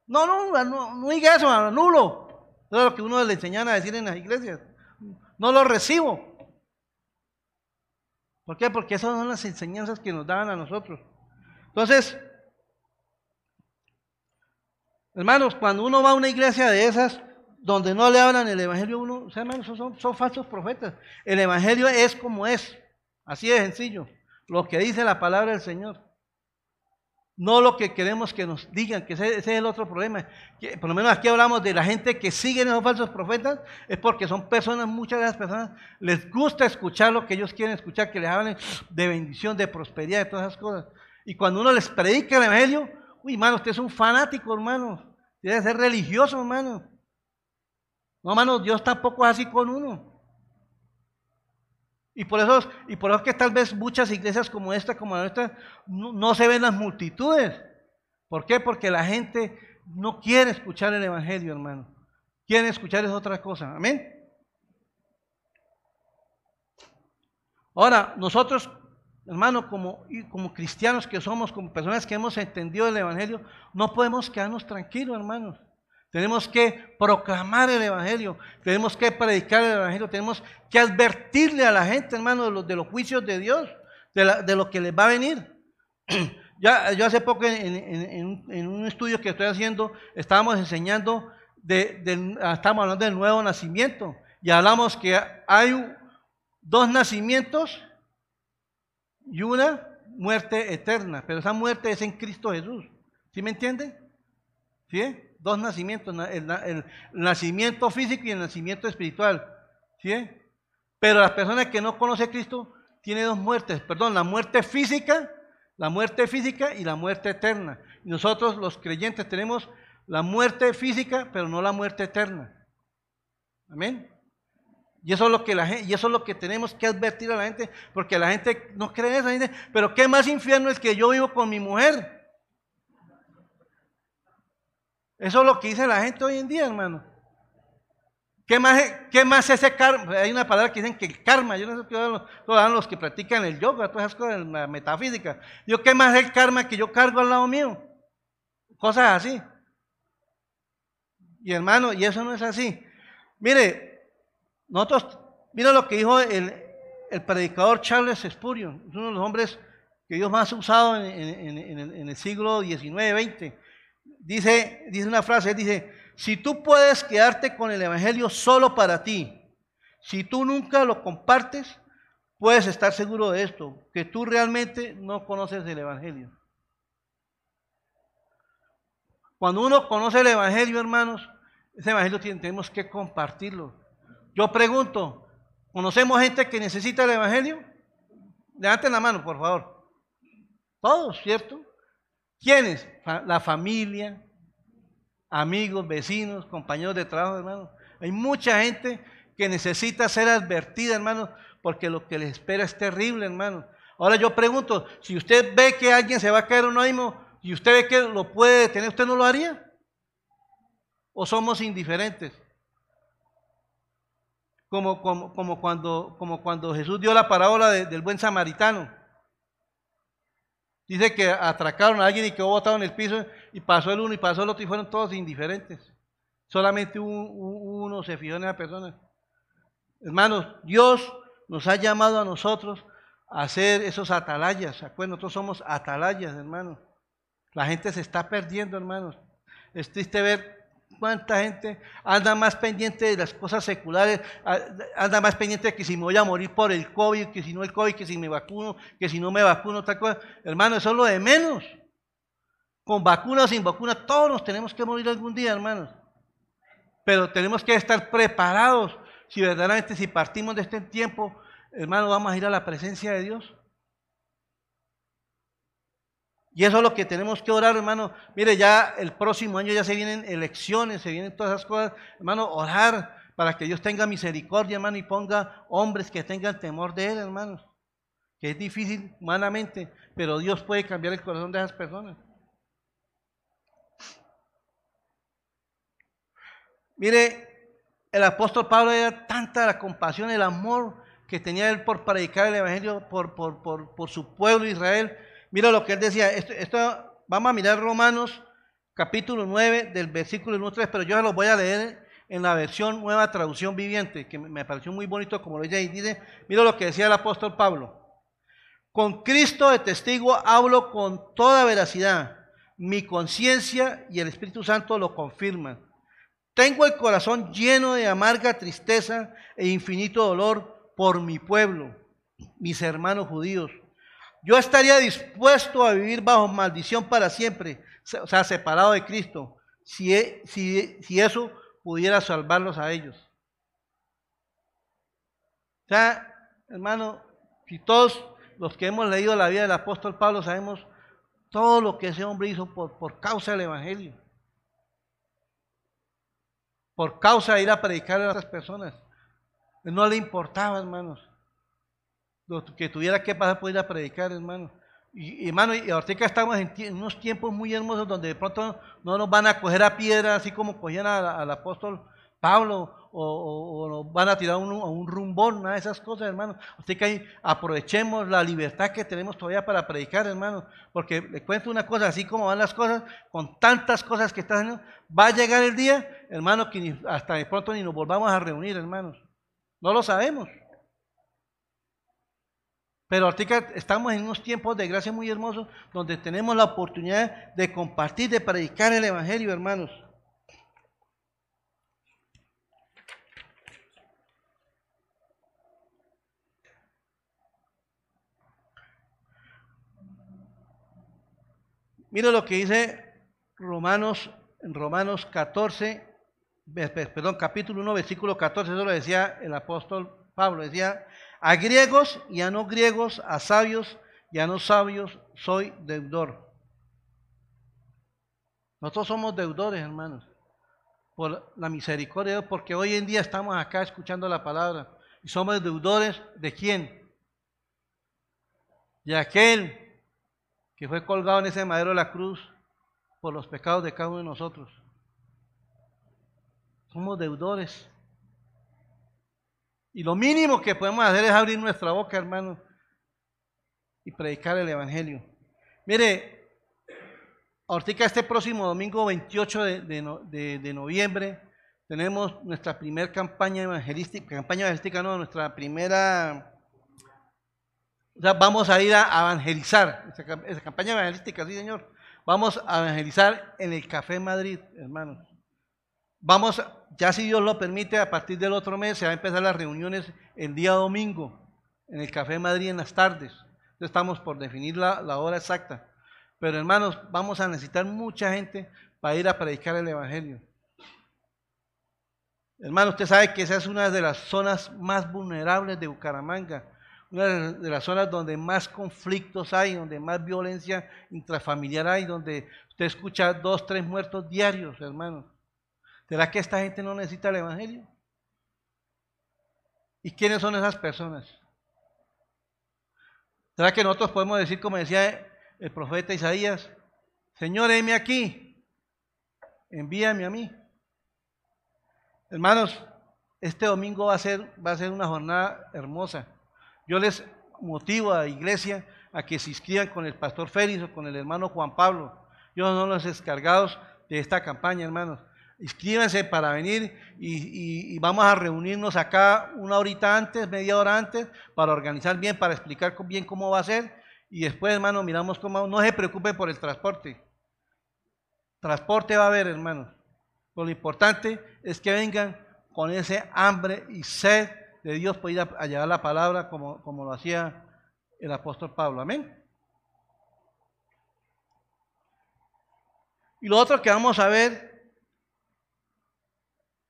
No, no, no, no diga eso, nulo. Eso es lo que uno le enseñan a decir en las iglesias. No lo recibo. ¿Por qué? Porque esas son las enseñanzas que nos daban a nosotros. Entonces, hermanos, cuando uno va a una iglesia de esas, donde no le hablan el evangelio, uno, hermanos, son, falsos profetas. El evangelio es como es. Así de sencillo. Lo que dice la palabra del Señor. No lo que queremos que nos digan, que ese, es el otro problema. Por lo menos aquí hablamos de la gente que sigue esos falsos profetas, es porque son personas, muchas de las personas les gusta escuchar lo que ellos quieren escuchar, que les hablen de bendición, de prosperidad, de todas esas cosas. Y cuando uno les predica el evangelio, uy, hermano, usted es un fanático, hermano. Debe ser religioso, hermano. No, hermano, Dios tampoco es así con uno. Y por eso, y por eso que tal vez muchas iglesias como esta, como esta, no, se ven las multitudes. ¿Por qué? Porque la gente no quiere escuchar el Evangelio, hermano. Quieren escuchar es otra cosa. Amén. Ahora, nosotros, hermano, como, como cristianos que somos, como personas que hemos entendido el Evangelio, no podemos quedarnos tranquilos, hermanos. Tenemos que proclamar el Evangelio, tenemos que predicar el Evangelio, tenemos que advertirle a la gente, hermano, de los, de los juicios de Dios, de, lo que les va a venir. Ya, yo hace poco en, un estudio que estoy haciendo, estábamos enseñando, de, estamos hablando del nuevo nacimiento, y hablamos que hay dos nacimientos y una muerte eterna, pero esa muerte es en Cristo Jesús. ¿Sí me entienden? ¿Sí? Dos nacimientos, el, nacimiento físico y el nacimiento espiritual. ¿Sí? Pero las personas que no conocen a Cristo tienen dos muertes, perdón, la muerte física, la muerte física y la muerte eterna. Y nosotros los creyentes tenemos la muerte física, pero no la muerte eterna. Amén. Y eso es lo que la y eso es lo que tenemos que advertir a la gente, porque la gente no cree eso, gente, pero qué más infierno es que yo vivo con mi mujer. Eso es lo que dice la gente hoy en día, hermano. ¿Qué más, qué más ese karma? Hay una palabra que dicen que el karma, yo no sé qué todos los que practican el yoga, todas esas cosas, la metafísica. Yo, ¿qué más es el karma que yo cargo al lado mío? Cosas así. Y hermano, y eso no es así. Mire, nosotros, mira lo que dijo el, predicador Charles Spurgeon, uno de los hombres que Dios más ha usado en, el, siglo XIX, XX. Dice, dice una frase, dice, si tú puedes quedarte con el Evangelio solo para ti, si tú nunca lo compartes, puedes estar seguro de esto, que tú realmente no conoces el Evangelio. Cuando uno conoce el Evangelio, hermanos, ese Evangelio tenemos que compartirlo. Yo pregunto, ¿conocemos gente que necesita el Evangelio? Levanten la mano, por favor. Todos, ¿cierto? ¿Quiénes? La familia, amigos, vecinos, compañeros de trabajo, hermano. Hay mucha gente que necesita ser advertida, hermano, porque lo que les espera es terrible, hermano. Ahora yo pregunto, si usted ve que alguien se va a caer un ánimo y usted ve que lo puede detener, ¿usted no lo haría? ¿O somos indiferentes? Como, como, cuando, como cuando Jesús dio la parábola del buen samaritano. Dice que atracaron a alguien y quedó botado en el piso y pasó el uno y pasó el otro y fueron todos indiferentes. Solamente uno se fijó en esa persona. Hermanos, Dios nos ha llamado a nosotros a ser esos atalayas. Nosotros somos atalayas, hermanos. La gente se está perdiendo, hermanos. Es triste ver ¿Cuánta gente anda más pendiente de las cosas seculares? Anda más pendiente de que si me voy a morir por el COVID, que si no el COVID, que si me vacuno, que si no me vacuno, tal cosa. Hermano, eso es lo de menos. Con vacuna o sin vacuna, todos nos tenemos que morir algún día, hermanos. Pero tenemos que estar preparados si verdaderamente, si partimos de este tiempo, hermano, vamos a ir a la presencia de Dios. Y eso es lo que tenemos que orar, hermano. Mire, ya el próximo año ya se vienen elecciones, se vienen todas esas cosas. Hermano, orar para que Dios tenga misericordia, hermano, y ponga hombres que tengan temor de Él, hermanos. Que es difícil humanamente, pero Dios puede cambiar el corazón de esas personas. Mire, el apóstol Pablo era tanta la compasión, el amor que tenía él por predicar el Evangelio por, por, por, por su pueblo Israel, Mira lo que él decía. Esto, vamos a mirar Romanos capítulo 9 del versículo 1 3, pero yo se lo voy a leer en la versión nueva traducción viviente, que me pareció muy bonito como lo dice ahí. Dice, mira lo que decía el apóstol Pablo. Con Cristo de testigo hablo con toda veracidad. Mi conciencia y el Espíritu Santo lo confirman. Tengo el corazón lleno de amarga tristeza e infinito dolor por mi pueblo, mis hermanos judíos yo estaría dispuesto a vivir bajo maldición para siempre, o sea, separado de Cristo, si, e, si, si eso pudiera salvarlos a ellos. O sea, hermano, si todos los que hemos leído la vida del apóstol Pablo sabemos todo lo que ese hombre hizo por, por causa del Evangelio, por causa de ir a predicar a otras personas. No le importaba, hermanos que tuviera que pasar por ir a predicar, hermano. Y, hermano, y ahorita estamos en, unos tiempos muy hermosos donde de pronto no nos van a coger a piedra, así como cogían al apóstol Pablo, o, nos van a tirar a un rumbón, nada de esas cosas, hermano. Así que aprovechemos la libertad que tenemos todavía para predicar, hermano. Porque le cuento una cosa, así como van las cosas, con tantas cosas que están haciendo, va a llegar el día, hermano, que hasta de pronto ni nos volvamos a reunir, hermanos. No lo sabemos. Pero ahorita estamos en unos tiempos de gracia muy hermosos donde tenemos la oportunidad de compartir, de predicar el Evangelio, hermanos. Mira lo que dice Romanos, Romanos 14, perdón, capítulo 1, versículo 14, eso lo decía el apóstol Pablo, decía, a griegos y a no griegos, a sabios y a no sabios, soy deudor. Nosotros somos deudores, hermanos, por la misericordia de Dios, porque hoy en día estamos acá escuchando la palabra. Y somos deudores de quién? De aquel que fue colgado en ese madero de la cruz por los pecados de cada uno de nosotros. Somos deudores. Y lo mínimo que podemos hacer es abrir nuestra boca, hermano, y predicar el Evangelio. Mire, ahorita este próximo domingo 28 de, noviembre tenemos nuestra primera campaña evangelística, campaña evangelística no, nuestra primera, o sea, vamos a ir a evangelizar, esa, campaña evangelística, sí señor, vamos a evangelizar en el Café Madrid, hermanos. Vamos, ya si Dios lo permite, a partir del otro mes se van a empezar las reuniones el día domingo en el Café Madrid en las tardes. estamos por definir la, hora exacta. Pero hermanos, vamos a necesitar mucha gente para ir a predicar el Evangelio. Hermano, usted sabe que esa es una de las zonas más vulnerables de Bucaramanga, una de las zonas donde más conflictos hay, donde más violencia intrafamiliar hay, donde usted escucha dos, tres muertos diarios, hermanos. ¿Será que esta gente no necesita el Evangelio? ¿Y quiénes son esas personas? ¿Será que nosotros podemos decir, como decía el profeta Isaías, Señor, heme aquí, envíame a mí? Hermanos, este domingo va a ser, va a ser una jornada hermosa. Yo les motivo a la iglesia a que se inscriban con el pastor Félix o con el hermano Juan Pablo. Yo no los descargados de esta campaña, hermanos inscríbanse para venir y, vamos a reunirnos acá una horita antes, media hora antes, para organizar bien, para explicar bien cómo va a ser. Y después, hermano, miramos cómo, no se preocupen por el transporte. Transporte va a haber, hermano. lo importante es que vengan con ese hambre y sed de Dios para ir a, llevar la palabra como, como lo hacía el apóstol Pablo. Amén. Y lo otro que vamos a ver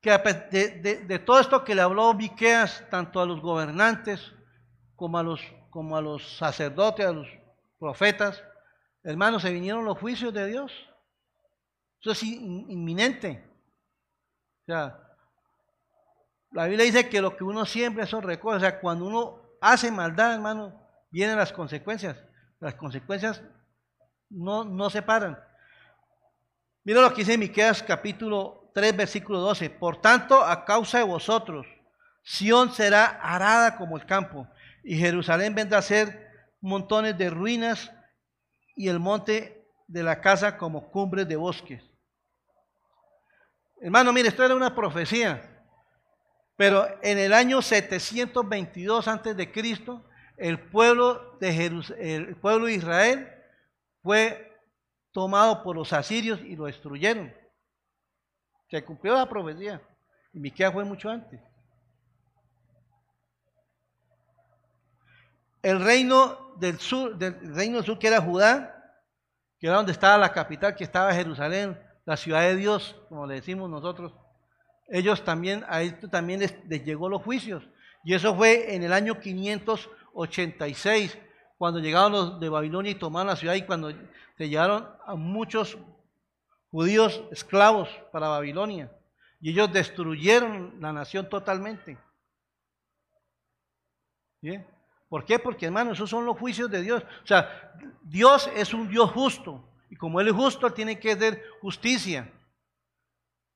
de, todo esto que le habló Miqueas, tanto a los gobernantes como a los, como a los sacerdotes, a los profetas, hermanos, se vinieron los juicios de Dios. Eso es inminente. O sea, la Biblia dice que lo que uno siempre eso recoge. O sea, cuando uno hace maldad, hermano, vienen las consecuencias. Las consecuencias no, no se paran. Mira lo que dice Miqueas capítulo 3, versículo 12. Por tanto, a causa de vosotros, Sión será arada como el campo, y Jerusalén vendrá a ser montones de ruinas, y el monte de la casa como cumbres de bosques. Hermano, mire, esto era una profecía, pero en el año 722 antes de Cristo, el pueblo de el pueblo de Israel fue tomado por los asirios y lo destruyeron. Se cumplió la profecía. Y Miqueas fue mucho antes. El reino del sur, del reino del sur que era Judá, que era donde estaba la capital, que estaba Jerusalén, la ciudad de Dios, como le decimos nosotros, ellos también, a esto también les, llegó los juicios. Y eso fue en el año 586, cuando llegaron los de Babilonia y tomaron la ciudad y cuando se llevaron a muchos judíos esclavos para Babilonia. Y ellos destruyeron la nación totalmente. ¿Por qué? Porque hermano, esos son los juicios de Dios. O sea, Dios es un Dios justo. Y como Él es justo, tiene que hacer justicia.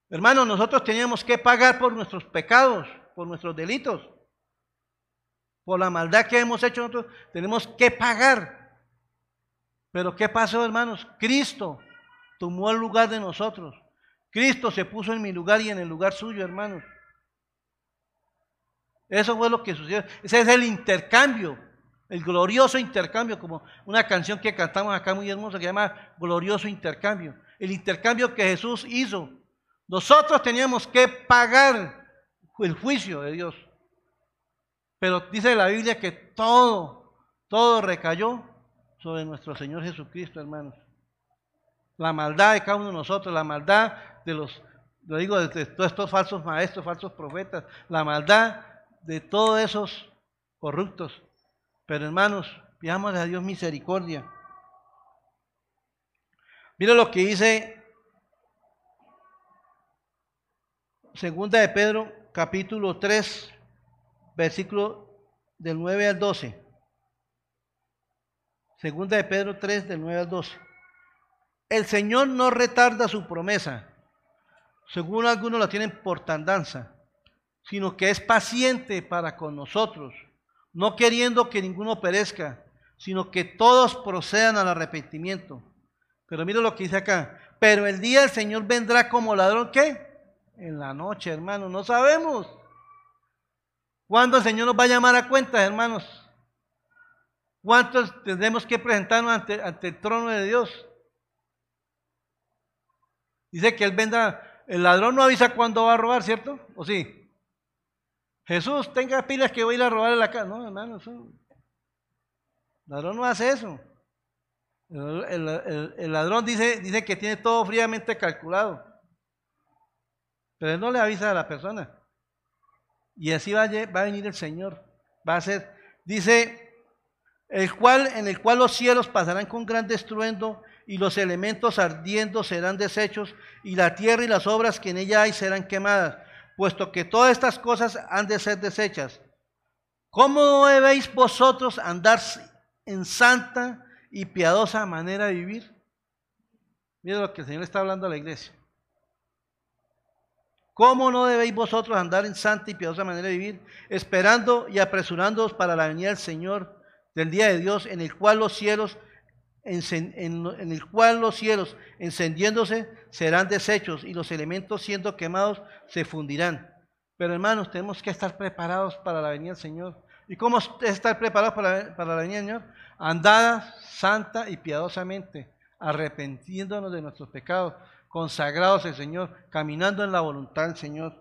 Hermano, nosotros teníamos que pagar por nuestros pecados, por nuestros delitos. Por la maldad que hemos hecho nosotros, tenemos que pagar. Pero ¿qué pasó, hermanos? Cristo tomó el lugar de nosotros. Cristo se puso en mi lugar y en el lugar suyo, hermanos. Eso fue lo que sucedió. Ese es el intercambio, el glorioso intercambio, como una canción que cantamos acá muy hermosa que se llama Glorioso Intercambio. El intercambio que Jesús hizo. Nosotros teníamos que pagar el juicio de Dios. Pero dice la Biblia que todo, todo recayó sobre nuestro Señor Jesucristo, hermanos. La maldad de cada uno de nosotros, la maldad de los, lo digo, de todos estos falsos maestros, falsos profetas, la maldad de todos esos corruptos. Pero hermanos, pidamos a Dios misericordia. Mira lo que dice Segunda de Pedro, capítulo 3, versículo del 9 al 12. Segunda de Pedro 3, del 9 al 12. El Señor no retarda su promesa, según algunos la tienen por tardanza sino que es paciente para con nosotros, no queriendo que ninguno perezca, sino que todos procedan al arrepentimiento. Pero mira lo que dice acá, pero el día del Señor vendrá como ladrón, ¿qué? En la noche, hermanos, no sabemos. ¿Cuándo el Señor nos va a llamar a cuentas, hermanos? ¿Cuántos tendremos que presentarnos ante, ante el trono de Dios? Dice que Él vendrá, el ladrón no avisa cuándo va a robar, ¿cierto? ¿O sí? Jesús, tenga pilas que voy a ir a robarle la casa. No, hermano, el ladrón no hace eso. El, ladrón dice, dice que tiene todo fríamente calculado. Pero él no le avisa a la persona. Y así va a, a venir el Señor. Va a ser, dice, el cual, en el cual los cielos pasarán con gran estruendo y los elementos ardiendo serán deshechos y la tierra y las obras que en ella hay serán quemadas puesto que todas estas cosas han de ser desechas. ¿Cómo debéis vosotros andar en santa y piadosa manera de vivir? Mira lo que el Señor está hablando a la iglesia. ¿Cómo no debéis vosotros andar en santa y piadosa manera de vivir, esperando y apresurándoos para la venida del Señor, del día de Dios, en el cual los cielos en, el cual los cielos encendiéndose serán deshechos y los elementos siendo quemados se fundirán. Pero hermanos, tenemos que estar preparados para la venida del Señor. ¿Y cómo estar preparados para, para la venida del Señor? Andada santa y piadosamente, arrepentiéndonos de nuestros pecados, consagrados al Señor, caminando en la voluntad del Señor.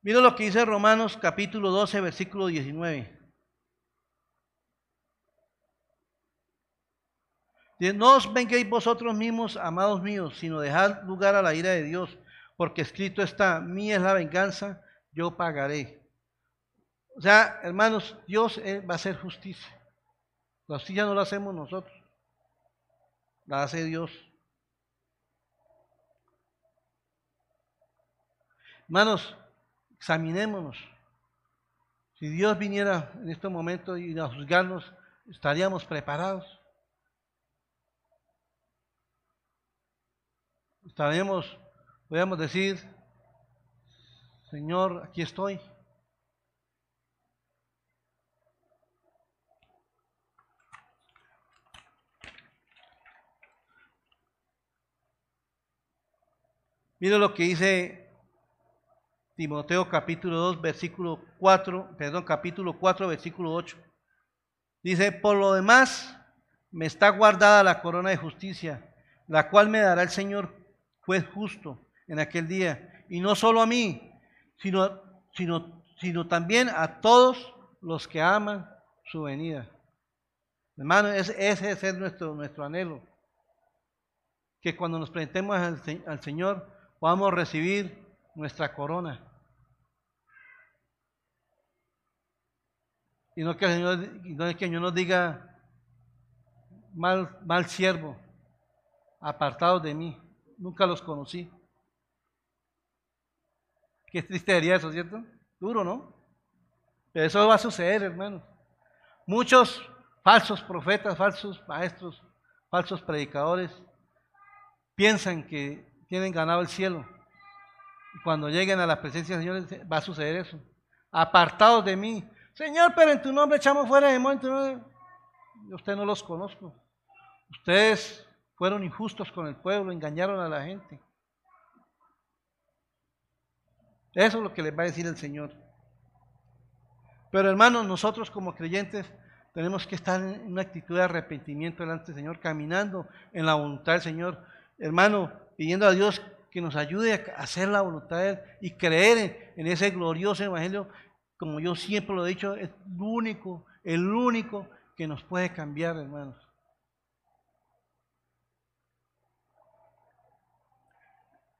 Mira lo que dice Romanos capítulo 12, versículo 19. no os vengáis vosotros mismos, amados míos, sino dejad lugar a la ira de Dios, porque escrito está, mía es la venganza, yo pagaré. O sea, hermanos, Dios eh, va a hacer justicia. La justicia no la hacemos nosotros, la hace Dios. Hermanos, examinémonos. Si Dios viniera en este momento y a juzgarnos, estaríamos preparados. Estaríamos, podríamos decir, Señor, aquí estoy. Mira lo que dice Timoteo capítulo 2, versículo 4, perdón, capítulo 4, versículo 8. Dice, por lo demás, me está guardada la corona de justicia, la cual me dará el Señor juez justo en aquel día. Y no solo a mí, sino, sino, sino también a todos los que aman su venida. Hermano, ese, es nuestro, nuestro anhelo. Que cuando nos presentemos al, al Señor podamos recibir nuestra corona. Y no que el Señor, no es que el Señor nos diga, mal, mal siervo, apartado de mí, nunca los conocí. Qué triste sería eso, ¿cierto? Duro, ¿no? Pero eso va a suceder, hermanos. Muchos falsos profetas, falsos maestros, falsos predicadores piensan que tienen ganado el cielo. Y cuando lleguen a la presencia del Señor va a suceder eso. Apartados de mí. Señor, pero en tu nombre echamos fuera demonios. Yo usted no los conozco. Ustedes fueron injustos con el pueblo, engañaron a la gente. Eso es lo que les va a decir el Señor. Pero hermanos, nosotros como creyentes tenemos que estar en una actitud de arrepentimiento delante del Señor, caminando en la voluntad del Señor. Hermano, pidiendo a Dios que nos ayude a hacer la voluntad de Él y creer en, ese glorioso Evangelio, como yo siempre lo he dicho, es el único, el único que nos puede cambiar, hermanos.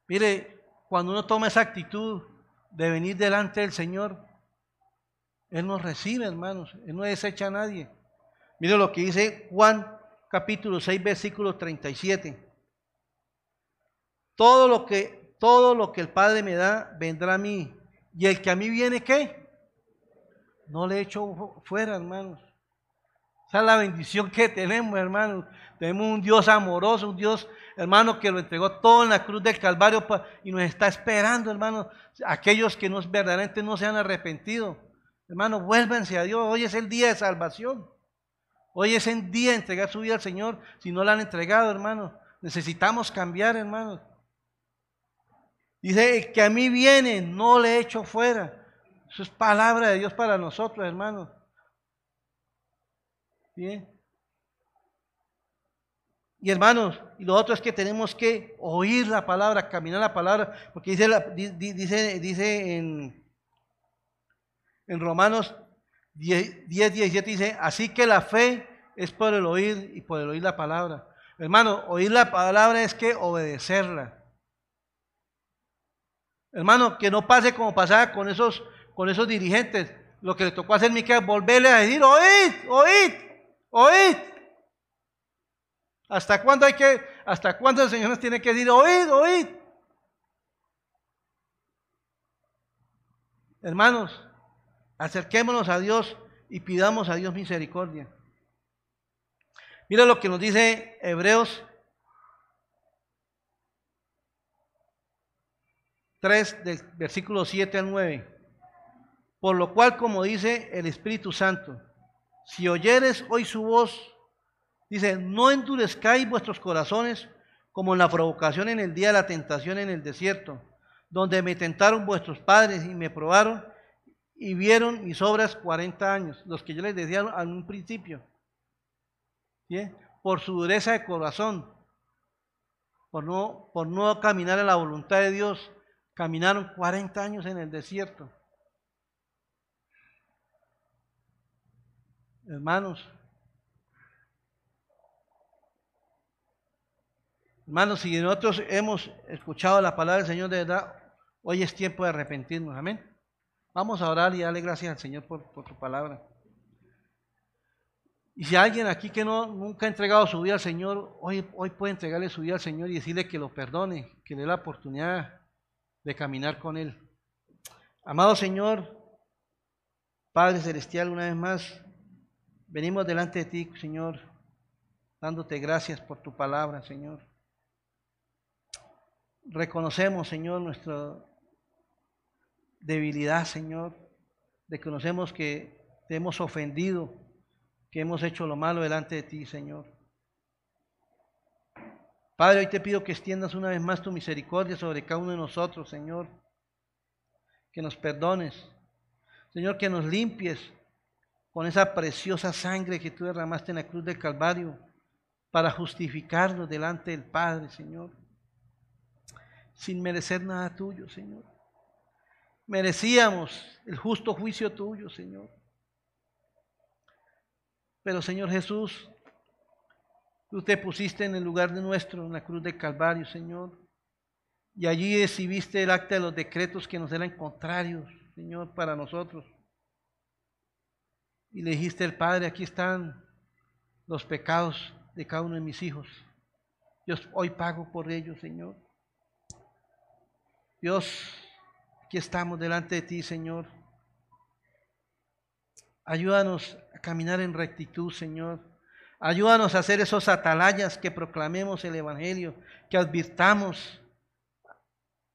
Mire, cuando uno toma esa actitud de venir delante del Señor, Él nos recibe, hermanos. Él no desecha a nadie. Mire lo que dice Juan capítulo 6, versículo 37. Todo lo que, todo lo que el Padre me da, vendrá a mí. Y el que a mí viene, ¿qué? No le echo fuera, hermanos. Esa es la bendición que tenemos, hermanos. Tenemos un Dios amoroso, un Dios, hermano, que lo entregó todo en la cruz del Calvario y nos está esperando, hermano. Aquellos que no, verdaderamente no se han arrepentido. Hermano, vuélvanse a Dios. Hoy es el día de salvación. Hoy es el día de entregar su vida al Señor. Si no la han entregado, hermano, necesitamos cambiar, hermano. Dice, que a mí viene, no le echo fuera. Eso es palabra de Dios para nosotros, hermano. Bien. Y hermanos, y lo otro es que tenemos que oír la palabra, caminar la palabra, porque dice, dice, dice en, en Romanos 10, 10, 17, dice, así que la fe es por el oír y por el oír la palabra. Hermano, oír la palabra es que obedecerla. Hermano, que no pase como pasaba con esos, con esos dirigentes. Lo que le tocó hacer Miquel, volverle a decir, oíd, oíd, Oíd. ¿Hasta cuándo hay que, hasta cuándo el Señor nos tiene que decir, oíd, oíd? Hermanos, acerquémonos a Dios y pidamos a Dios misericordia. Mira lo que nos dice Hebreos 3, del versículo 7 al 9. Por lo cual, como dice el Espíritu Santo, si oyeres hoy su voz, dice, no endurezcáis vuestros corazones como en la provocación en el día de la tentación en el desierto, donde me tentaron vuestros padres y me probaron y vieron mis obras 40 años, los que yo les decía al un principio. Por su dureza de corazón, por no, por no caminar en la voluntad de Dios, caminaron 40 años en el desierto. Hermanos, hermanos, si nosotros hemos escuchado la palabra del Señor de verdad, hoy es tiempo de arrepentirnos, amén. Vamos a orar y darle gracias al Señor por, por tu palabra. Y si alguien aquí que no, nunca ha entregado su vida al Señor, hoy, hoy puede entregarle su vida al Señor y decirle que lo perdone, que le dé la oportunidad de caminar con Él. Amado Señor, Padre Celestial, una vez más, Venimos delante de ti, Señor, dándote gracias por tu palabra, Señor. Reconocemos, Señor, nuestra debilidad, Señor. Reconocemos que te hemos ofendido, que hemos hecho lo malo delante de ti, Señor. Padre, hoy te pido que extiendas una vez más tu misericordia sobre cada uno de nosotros, Señor. Que nos perdones. Señor, que nos limpies con esa preciosa sangre que tú derramaste en la cruz del Calvario para justificarnos delante del Padre, Señor, sin merecer nada tuyo, Señor. Merecíamos el justo juicio tuyo, Señor. Pero, Señor Jesús, tú te pusiste en el lugar de nuestro, en la cruz del Calvario, Señor. Y allí exhibiste el acta de los decretos que nos eran contrarios, Señor, para nosotros. Y le dijiste al Padre, aquí están los pecados de cada uno de mis hijos. Dios, hoy pago por ellos, Señor. Dios, aquí estamos delante de ti, Señor. Ayúdanos a caminar en rectitud, Señor. Ayúdanos a hacer esos atalayas que proclamemos el Evangelio, que advirtamos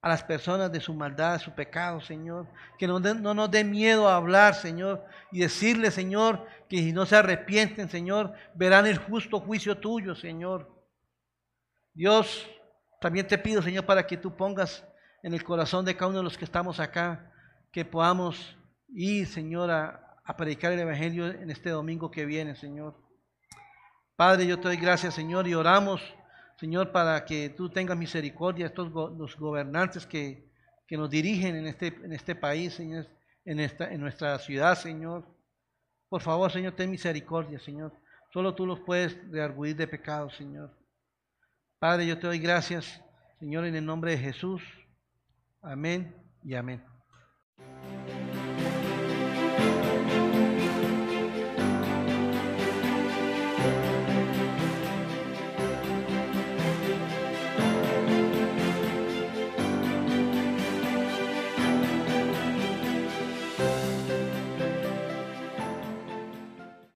a las personas de su maldad, de su pecado, Señor. Que no, no nos dé miedo a hablar, Señor, y decirle, Señor, que si no se arrepienten, Señor, verán el justo juicio tuyo, Señor. Dios, también te pido, Señor, para que tú pongas en el corazón de cada uno de los que estamos acá, que podamos ir, Señor, a, a predicar el Evangelio en este domingo que viene, Señor. Padre, yo te doy gracias, Señor, y oramos, Señor, para que tú tengas misericordia a estos los gobernantes que, que, nos dirigen en este, en este país, Señor, en, esta, en nuestra ciudad, Señor. Por favor, Señor, ten misericordia, Señor. Solo tú los puedes rearguir de pecado, Señor. Padre, yo te doy gracias, Señor, en el nombre de Jesús. Amén y amén.